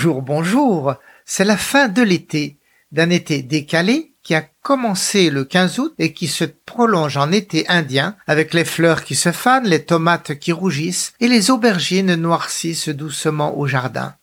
Bonjour, bonjour. C'est la fin de l'été, d'un été décalé qui a commencé le 15 août et qui se prolonge en été indien avec les fleurs qui se fanent, les tomates qui rougissent et les aubergines noircissent doucement au jardin.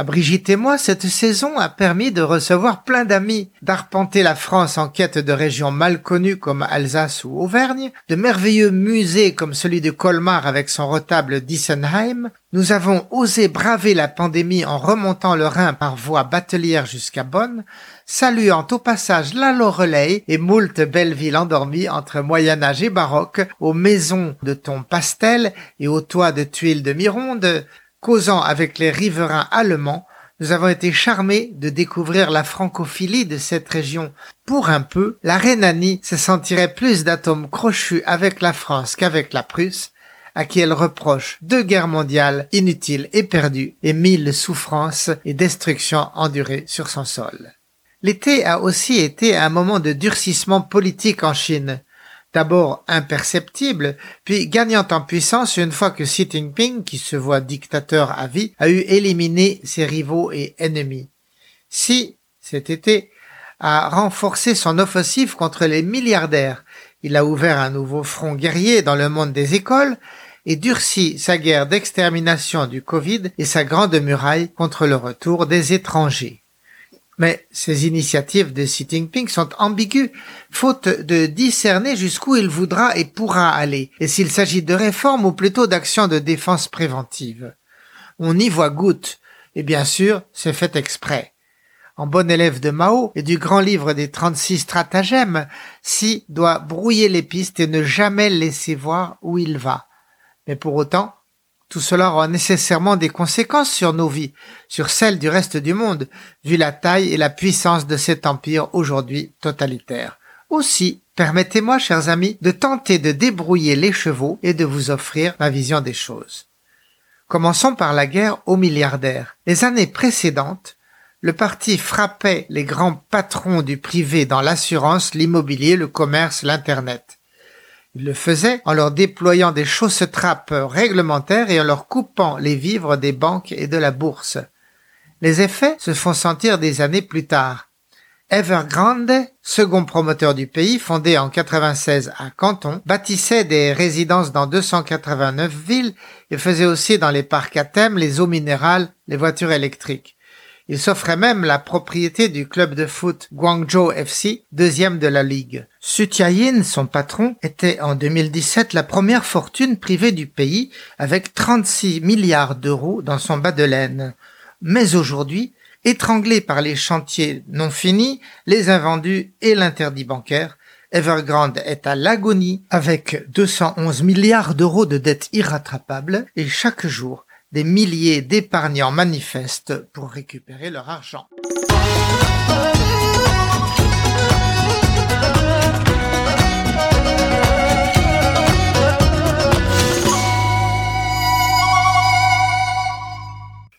À Brigitte et moi, cette saison a permis de recevoir plein d'amis, d'arpenter la France en quête de régions mal connues comme Alsace ou Auvergne, de merveilleux musées comme celui de Colmar avec son retable d'Issenheim. Nous avons osé braver la pandémie en remontant le Rhin par voie batelière jusqu'à Bonn, saluant au passage la Loreley et moult belles villes endormies entre Moyen-Âge et baroque, aux maisons de tons pastel et aux toits de tuiles de Mironde, Causant avec les riverains allemands, nous avons été charmés de découvrir la francophilie de cette région. Pour un peu, la Rhénanie se sentirait plus d'atomes crochus avec la France qu'avec la Prusse, à qui elle reproche deux guerres mondiales inutiles et perdues et mille souffrances et destructions endurées sur son sol. L'été a aussi été un moment de durcissement politique en Chine d'abord imperceptible, puis gagnant en puissance une fois que Xi Jinping, qui se voit dictateur à vie, a eu éliminé ses rivaux et ennemis. Xi, cet été, a renforcé son offensive contre les milliardaires. Il a ouvert un nouveau front guerrier dans le monde des écoles et durci sa guerre d'extermination du Covid et sa grande muraille contre le retour des étrangers. Mais ces initiatives de Xi Jinping sont ambiguës, faute de discerner jusqu'où il voudra et pourra aller, et s'il s'agit de réformes ou plutôt d'actions de défense préventive. On y voit goutte, et bien sûr, c'est fait exprès. En bon élève de Mao et du grand livre des 36 stratagèmes, Xi doit brouiller les pistes et ne jamais laisser voir où il va. Mais pour autant, tout cela aura nécessairement des conséquences sur nos vies, sur celles du reste du monde, vu la taille et la puissance de cet empire aujourd'hui totalitaire. Aussi, permettez-moi, chers amis, de tenter de débrouiller les chevaux et de vous offrir ma vision des choses. Commençons par la guerre aux milliardaires. Les années précédentes, le parti frappait les grands patrons du privé dans l'assurance, l'immobilier, le commerce, l'Internet. Il le faisait en leur déployant des chausses-trappes réglementaires et en leur coupant les vivres des banques et de la bourse. Les effets se font sentir des années plus tard. Evergrande, second promoteur du pays, fondé en 96 à Canton, bâtissait des résidences dans 289 villes et faisait aussi dans les parcs à thème les eaux minérales, les voitures électriques. Il s'offrait même la propriété du club de foot Guangzhou FC, deuxième de la ligue. Su Yin, son patron, était en 2017 la première fortune privée du pays avec 36 milliards d'euros dans son bas de laine. Mais aujourd'hui, étranglé par les chantiers non finis, les invendus et l'interdit bancaire, Evergrande est à l'agonie avec 211 milliards d'euros de dettes irrattrapables et chaque jour, des milliers d'épargnants manifestent pour récupérer leur argent.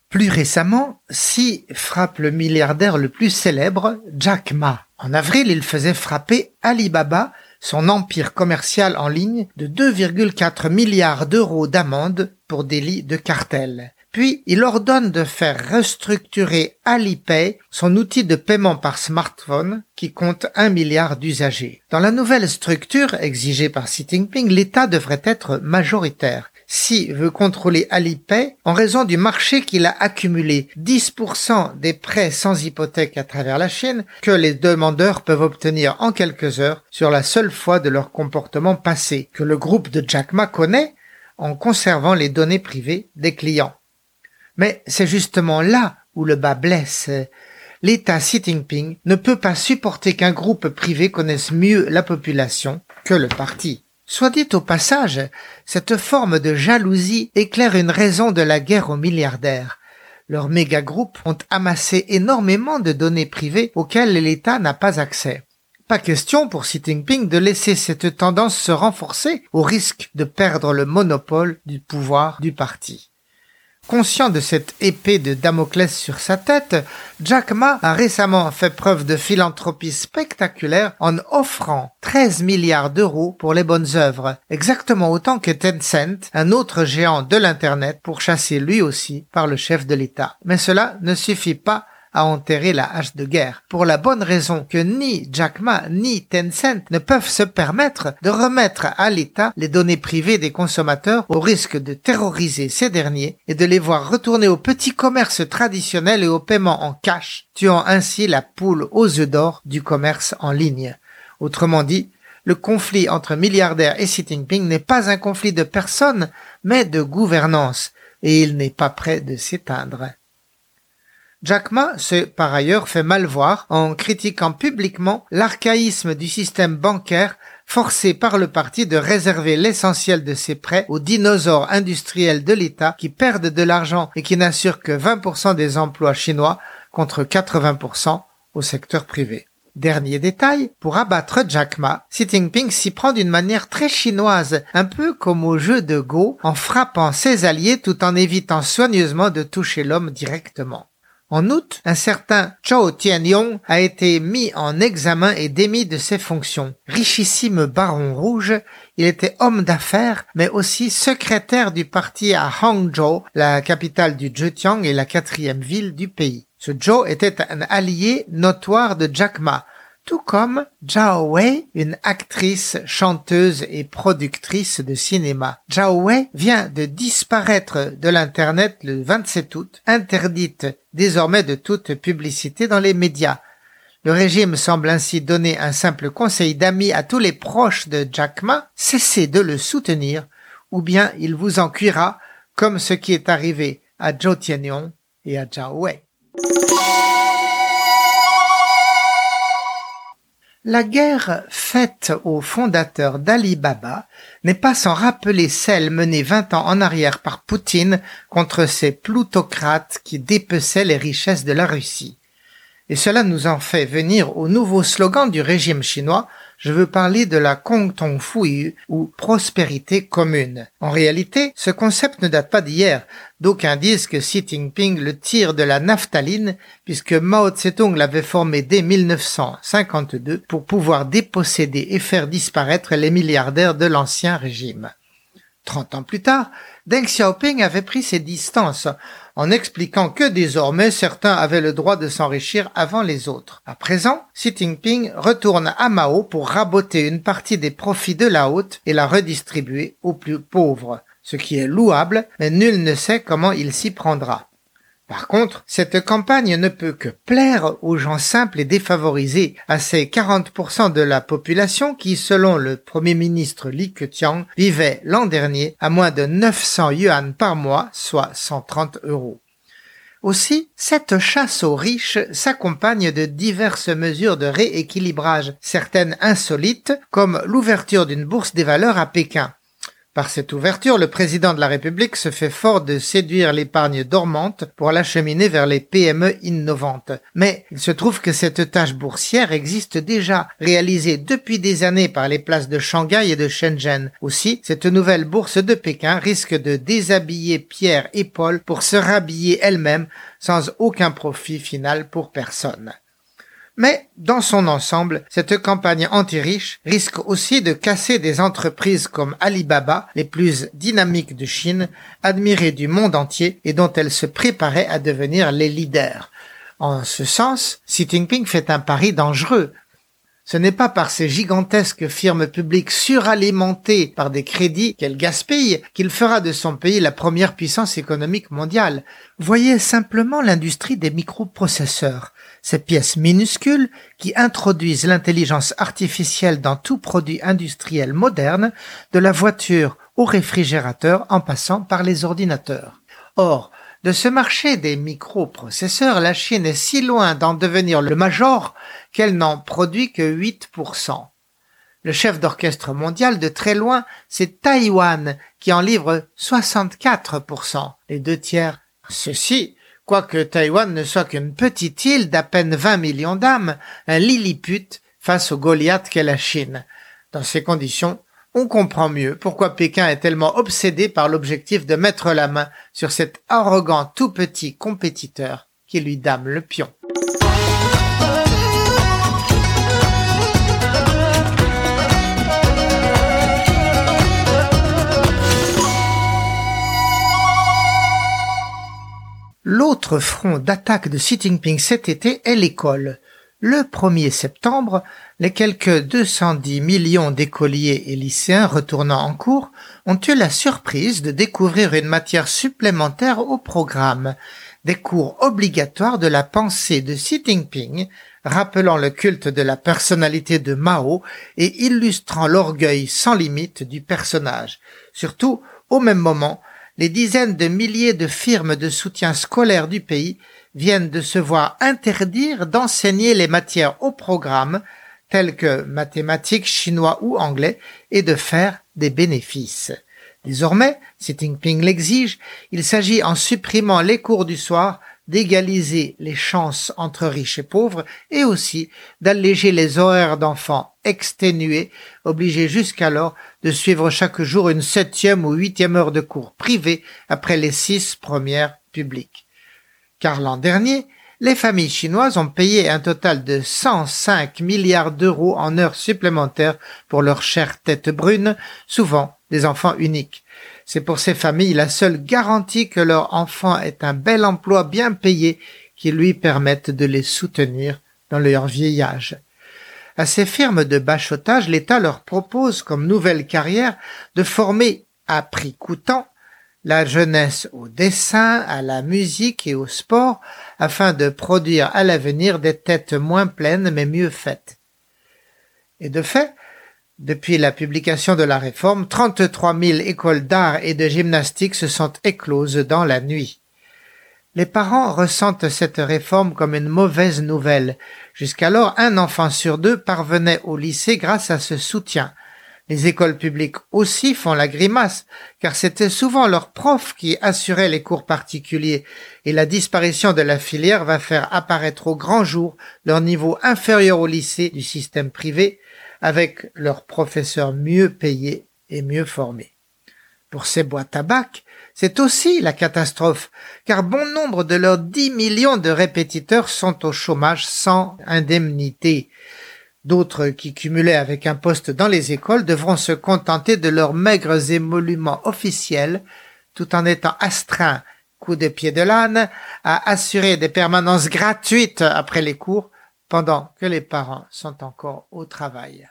Plus récemment, Si frappe le milliardaire le plus célèbre, Jack Ma. En avril, il faisait frapper Alibaba son empire commercial en ligne de 2,4 milliards d'euros d'amende pour délit de cartel. Puis il ordonne de faire restructurer Alipay, son outil de paiement par smartphone, qui compte un milliard d'usagers. Dans la nouvelle structure exigée par Xi Jinping, l'État devrait être majoritaire. Xi veut contrôler Alipay en raison du marché qu'il a accumulé 10% des prêts sans hypothèque à travers la Chine que les demandeurs peuvent obtenir en quelques heures sur la seule foi de leur comportement passé que le groupe de Jack Ma connaît en conservant les données privées des clients. Mais c'est justement là où le bas blesse. L'État Xi Jinping ne peut pas supporter qu'un groupe privé connaisse mieux la population que le parti. Soit dit au passage, cette forme de jalousie éclaire une raison de la guerre aux milliardaires. Leurs méga-groupes ont amassé énormément de données privées auxquelles l'État n'a pas accès. Pas question pour Xi Jinping de laisser cette tendance se renforcer au risque de perdre le monopole du pouvoir du parti. Conscient de cette épée de Damoclès sur sa tête, Jack Ma a récemment fait preuve de philanthropie spectaculaire en offrant 13 milliards d'euros pour les bonnes œuvres, exactement autant que Tencent, un autre géant de l'Internet, pour chasser lui aussi par le chef de l'État. Mais cela ne suffit pas à enterrer la hache de guerre, pour la bonne raison que ni Jack Ma ni Tencent ne peuvent se permettre de remettre à l'État les données privées des consommateurs au risque de terroriser ces derniers et de les voir retourner au petit commerce traditionnel et au paiement en cash, tuant ainsi la poule aux œufs d'or du commerce en ligne. Autrement dit, le conflit entre milliardaires et Xi Jinping n'est pas un conflit de personnes, mais de gouvernance, et il n'est pas prêt de s'éteindre. Jack Ma s'est par ailleurs fait mal voir en critiquant publiquement l'archaïsme du système bancaire forcé par le parti de réserver l'essentiel de ses prêts aux dinosaures industriels de l'État qui perdent de l'argent et qui n'assurent que 20% des emplois chinois contre 80% au secteur privé. Dernier détail, pour abattre Jack Ma, Xi Jinping s'y prend d'une manière très chinoise, un peu comme au jeu de Go, en frappant ses alliés tout en évitant soigneusement de toucher l'homme directement. En août, un certain Zhou Tianyong a été mis en examen et démis de ses fonctions. Richissime baron rouge, il était homme d'affaires, mais aussi secrétaire du parti à Hangzhou, la capitale du Zhejiang et la quatrième ville du pays. Ce Zhou était un allié notoire de Jack Ma, tout comme Zhao Wei, une actrice, chanteuse et productrice de cinéma. Zhao Wei vient de disparaître de l'Internet le 27 août, interdite désormais de toute publicité dans les médias. Le régime semble ainsi donner un simple conseil d'amis à tous les proches de Jack Ma, cessez de le soutenir, ou bien il vous en cuira, comme ce qui est arrivé à Zhou Tianyong et à Zhao Wei. La guerre faite aux fondateurs d'Alibaba n'est pas sans rappeler celle menée vingt ans en arrière par Poutine contre ces plutocrates qui dépeçaient les richesses de la Russie. Et cela nous en fait venir au nouveau slogan du régime chinois je veux parler de la Tong Fui ou prospérité commune. En réalité, ce concept ne date pas d'hier. D'aucuns disent que Xi Jinping le tire de la naphtaline puisque Mao Tse-tung l'avait formé dès 1952 pour pouvoir déposséder et faire disparaître les milliardaires de l'ancien régime. Trente ans plus tard, Deng Xiaoping avait pris ses distances en expliquant que désormais certains avaient le droit de s'enrichir avant les autres. À présent, Xi Jinping retourne à Mao pour raboter une partie des profits de la haute et la redistribuer aux plus pauvres, ce qui est louable, mais nul ne sait comment il s'y prendra. Par contre, cette campagne ne peut que plaire aux gens simples et défavorisés, à ces 40% de la population qui, selon le premier ministre Li Keqiang, vivait l'an dernier à moins de 900 yuan par mois, soit 130 euros. Aussi, cette chasse aux riches s'accompagne de diverses mesures de rééquilibrage, certaines insolites, comme l'ouverture d'une bourse des valeurs à Pékin, par cette ouverture, le président de la République se fait fort de séduire l'épargne dormante pour l'acheminer vers les PME innovantes. Mais il se trouve que cette tâche boursière existe déjà, réalisée depuis des années par les places de Shanghai et de Shenzhen. Aussi, cette nouvelle bourse de Pékin risque de déshabiller Pierre et Paul pour se rhabiller elle-même sans aucun profit final pour personne. Mais, dans son ensemble, cette campagne anti-riche risque aussi de casser des entreprises comme Alibaba, les plus dynamiques de Chine, admirées du monde entier et dont elle se préparait à devenir les leaders. En ce sens, Xi Jinping fait un pari dangereux. Ce n'est pas par ces gigantesques firmes publiques suralimentées par des crédits qu'elle gaspille qu'il fera de son pays la première puissance économique mondiale. Voyez simplement l'industrie des microprocesseurs ces pièces minuscules qui introduisent l'intelligence artificielle dans tout produit industriel moderne, de la voiture au réfrigérateur en passant par les ordinateurs. Or, de ce marché des microprocesseurs, la Chine est si loin d'en devenir le major qu'elle n'en produit que 8%. Le chef d'orchestre mondial de très loin, c'est Taïwan qui en livre 64%, les deux tiers. Ceci quoique Taïwan ne soit qu'une petite île d'à peine 20 millions d'âmes, un lilliput face au Goliath qu'est la Chine. Dans ces conditions, on comprend mieux pourquoi Pékin est tellement obsédé par l'objectif de mettre la main sur cet arrogant tout petit compétiteur qui lui dame le pion. L'autre front d'attaque de Xi Jinping cet été est l'école. Le 1er septembre, les quelques 210 millions d'écoliers et lycéens retournant en cours ont eu la surprise de découvrir une matière supplémentaire au programme, des cours obligatoires de la pensée de Xi Jinping, rappelant le culte de la personnalité de Mao et illustrant l'orgueil sans limite du personnage. Surtout, au même moment, les dizaines de milliers de firmes de soutien scolaire du pays viennent de se voir interdire d'enseigner les matières au programme, telles que mathématiques, chinois ou anglais, et de faire des bénéfices. Désormais, Xi Jinping l'exige, il s'agit en supprimant les cours du soir d'égaliser les chances entre riches et pauvres et aussi d'alléger les horaires d'enfants exténués, obligés jusqu'alors de suivre chaque jour une septième ou huitième heure de cours privés après les six premières publiques. Car l'an dernier, les familles chinoises ont payé un total de 105 milliards d'euros en heures supplémentaires pour leurs chères têtes brunes, souvent des enfants uniques. C'est pour ces familles la seule garantie que leur enfant ait un bel emploi bien payé qui lui permette de les soutenir dans leur vieillage. À ces firmes de bachotage, l'État leur propose comme nouvelle carrière de former à prix coûtant la jeunesse au dessin, à la musique et au sport afin de produire à l'avenir des têtes moins pleines mais mieux faites. Et de fait, depuis la publication de la réforme, 33 000 écoles d'art et de gymnastique se sont écloses dans la nuit. Les parents ressentent cette réforme comme une mauvaise nouvelle. Jusqu'alors, un enfant sur deux parvenait au lycée grâce à ce soutien. Les écoles publiques aussi font la grimace, car c'était souvent leurs profs qui assuraient les cours particuliers, et la disparition de la filière va faire apparaître au grand jour leur niveau inférieur au lycée du système privé, avec leurs professeurs mieux payés et mieux formés. Pour ces boîtes à c'est aussi la catastrophe, car bon nombre de leurs dix millions de répétiteurs sont au chômage sans indemnité. D'autres qui cumulaient avec un poste dans les écoles devront se contenter de leurs maigres émoluments officiels, tout en étant astreints, coup de pied de l'âne, à assurer des permanences gratuites après les cours, pendant que les parents sont encore au travail.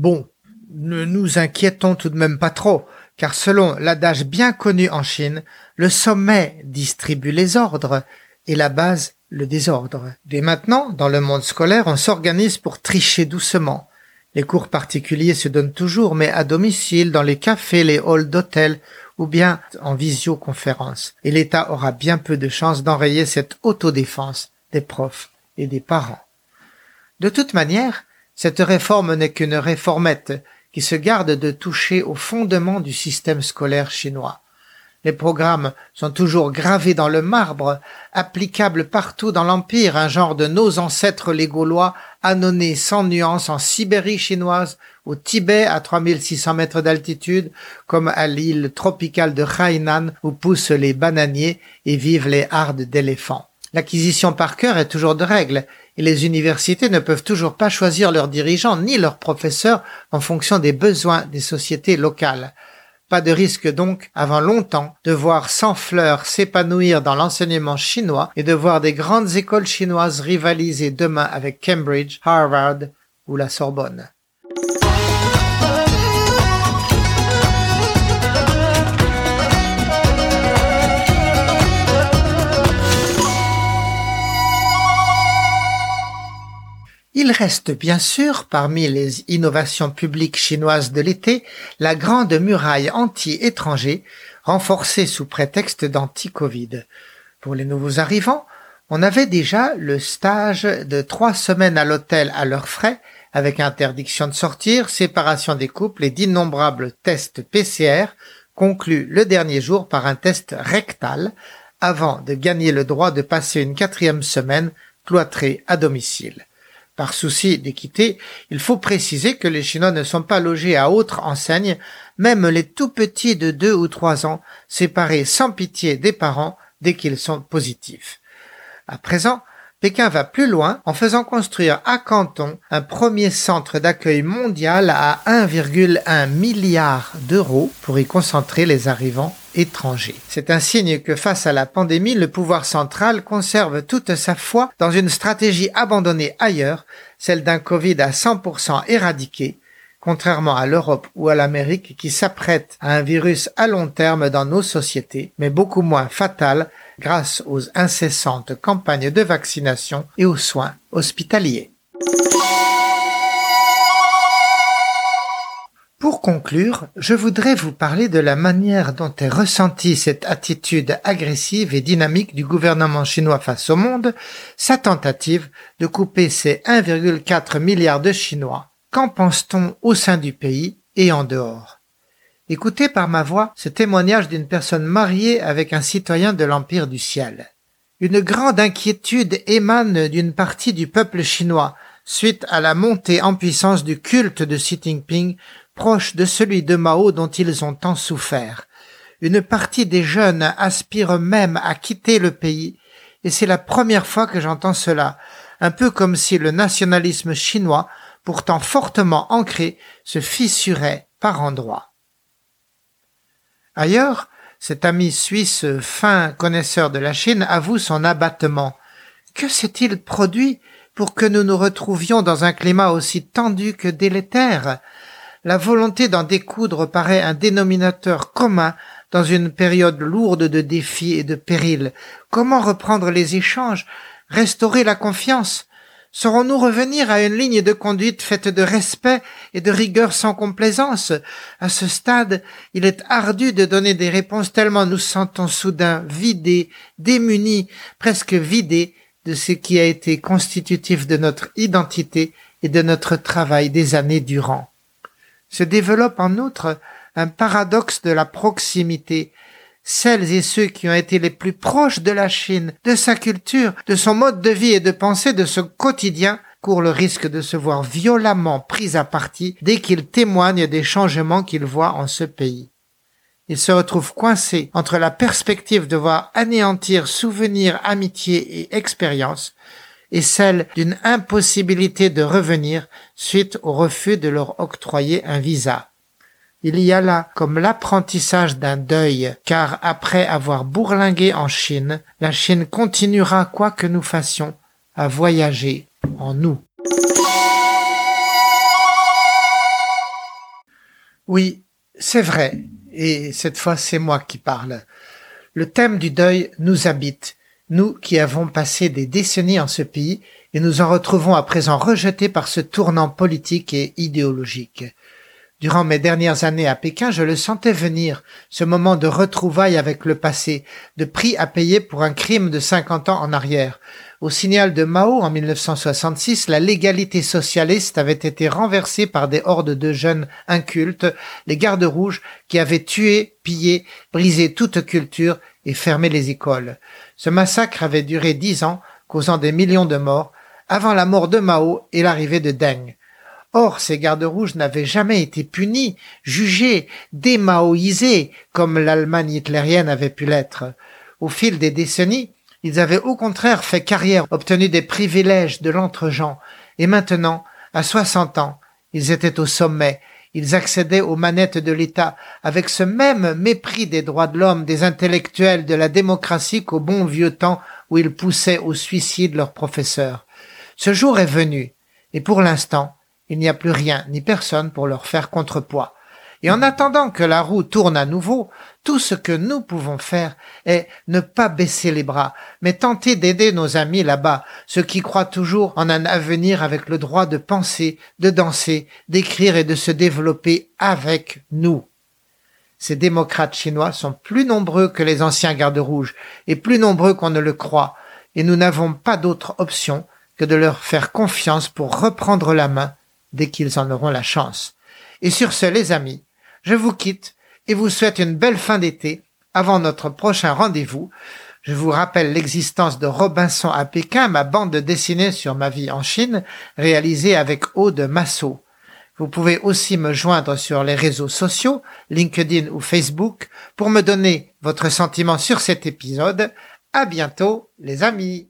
Bon, ne nous inquiétons tout de même pas trop, car selon l'adage bien connu en Chine, le sommet distribue les ordres et la base le désordre. Dès maintenant, dans le monde scolaire, on s'organise pour tricher doucement. Les cours particuliers se donnent toujours, mais à domicile, dans les cafés, les halls d'hôtel ou bien en visioconférence. Et l'État aura bien peu de chances d'enrayer cette autodéfense des profs et des parents. De toute manière, cette réforme n'est qu'une réformette qui se garde de toucher au fondement du système scolaire chinois. Les programmes sont toujours gravés dans le marbre, applicables partout dans l'Empire, un genre de nos ancêtres les Gaulois, annonnés sans nuance en Sibérie chinoise, au Tibet à 3600 mètres d'altitude, comme à l'île tropicale de Hainan où poussent les bananiers et vivent les hardes d'éléphants. L'acquisition par cœur est toujours de règle, et les universités ne peuvent toujours pas choisir leurs dirigeants ni leurs professeurs en fonction des besoins des sociétés locales. Pas de risque donc, avant longtemps, de voir sans fleurs s'épanouir dans l'enseignement chinois et de voir des grandes écoles chinoises rivaliser demain avec Cambridge, Harvard ou la Sorbonne. Il reste bien sûr, parmi les innovations publiques chinoises de l'été, la grande muraille anti-étrangers, renforcée sous prétexte d'anti-Covid. Pour les nouveaux arrivants, on avait déjà le stage de trois semaines à l'hôtel à leurs frais, avec interdiction de sortir, séparation des couples et d'innombrables tests PCR, conclus le dernier jour par un test rectal, avant de gagner le droit de passer une quatrième semaine cloîtrée à domicile. Par souci d'équité, il faut préciser que les Chinois ne sont pas logés à autre enseigne, même les tout petits de deux ou trois ans, séparés sans pitié des parents dès qu'ils sont positifs. À présent, Pékin va plus loin en faisant construire à Canton un premier centre d'accueil mondial à 1,1 milliard d'euros pour y concentrer les arrivants C'est un signe que face à la pandémie, le pouvoir central conserve toute sa foi dans une stratégie abandonnée ailleurs, celle d'un Covid à 100% éradiqué, contrairement à l'Europe ou à l'Amérique qui s'apprête à un virus à long terme dans nos sociétés, mais beaucoup moins fatal grâce aux incessantes campagnes de vaccination et aux soins hospitaliers. Pour conclure, je voudrais vous parler de la manière dont est ressentie cette attitude agressive et dynamique du gouvernement chinois face au monde, sa tentative de couper ses 1,4 milliard de Chinois. Qu'en pense-t-on au sein du pays et en dehors? Écoutez par ma voix ce témoignage d'une personne mariée avec un citoyen de l'Empire du ciel. Une grande inquiétude émane d'une partie du peuple chinois suite à la montée en puissance du culte de Xi Jinping proche de celui de Mao dont ils ont tant souffert. Une partie des jeunes aspirent même à quitter le pays, et c'est la première fois que j'entends cela, un peu comme si le nationalisme chinois, pourtant fortement ancré, se fissurait par endroits. Ailleurs, cet ami suisse fin connaisseur de la Chine avoue son abattement. Que s'est-il produit pour que nous nous retrouvions dans un climat aussi tendu que délétère? La volonté d'en découdre paraît un dénominateur commun dans une période lourde de défis et de périls. Comment reprendre les échanges Restaurer la confiance? Saurons-nous revenir à une ligne de conduite faite de respect et de rigueur sans complaisance? À ce stade, il est ardu de donner des réponses tellement nous sentons soudain vidés, démunis, presque vidés de ce qui a été constitutif de notre identité et de notre travail des années durant. Se développe en outre un paradoxe de la proximité celles et ceux qui ont été les plus proches de la Chine, de sa culture, de son mode de vie et de pensée, de ce quotidien, courent le risque de se voir violemment pris à partie dès qu'ils témoignent des changements qu'ils voient en ce pays. Ils se retrouvent coincés entre la perspective de voir anéantir souvenirs, amitié et expérience, et celle d'une impossibilité de revenir suite au refus de leur octroyer un visa. Il y a là comme l'apprentissage d'un deuil, car après avoir bourlingué en Chine, la Chine continuera, quoi que nous fassions, à voyager en nous. Oui, c'est vrai, et cette fois c'est moi qui parle. Le thème du deuil nous habite, nous qui avons passé des décennies en ce pays, et nous en retrouvons à présent rejetés par ce tournant politique et idéologique. Durant mes dernières années à Pékin, je le sentais venir, ce moment de retrouvailles avec le passé, de prix à payer pour un crime de 50 ans en arrière. Au signal de Mao en 1966, la légalité socialiste avait été renversée par des hordes de jeunes incultes, les gardes rouges, qui avaient tué, pillé, brisé toute culture et fermé les écoles. Ce massacre avait duré dix ans, causant des millions de morts, avant la mort de Mao et l'arrivée de Deng. Or, ces gardes rouges n'avaient jamais été punis, jugés, démaoïsés, comme l'Allemagne hitlérienne avait pu l'être. Au fil des décennies, ils avaient au contraire fait carrière, obtenu des privilèges de l'entre-gens, et maintenant, à soixante ans, ils étaient au sommet, ils accédaient aux manettes de l'État avec ce même mépris des droits de l'homme, des intellectuels, de la démocratie qu'au bon vieux temps où ils poussaient au suicide leurs professeurs. Ce jour est venu, et pour l'instant, il n'y a plus rien ni personne pour leur faire contrepoids. Et en attendant que la roue tourne à nouveau, tout ce que nous pouvons faire est ne pas baisser les bras, mais tenter d'aider nos amis là-bas, ceux qui croient toujours en un avenir avec le droit de penser, de danser, d'écrire et de se développer avec nous. Ces démocrates chinois sont plus nombreux que les anciens gardes rouges, et plus nombreux qu'on ne le croit, et nous n'avons pas d'autre option que de leur faire confiance pour reprendre la main dès qu'ils en auront la chance. Et sur ce, les amis, je vous quitte et vous souhaite une belle fin d'été avant notre prochain rendez-vous. Je vous rappelle l'existence de Robinson à Pékin, ma bande dessinée sur ma vie en Chine, réalisée avec Aude Massot. Vous pouvez aussi me joindre sur les réseaux sociaux, LinkedIn ou Facebook, pour me donner votre sentiment sur cet épisode. À bientôt, les amis!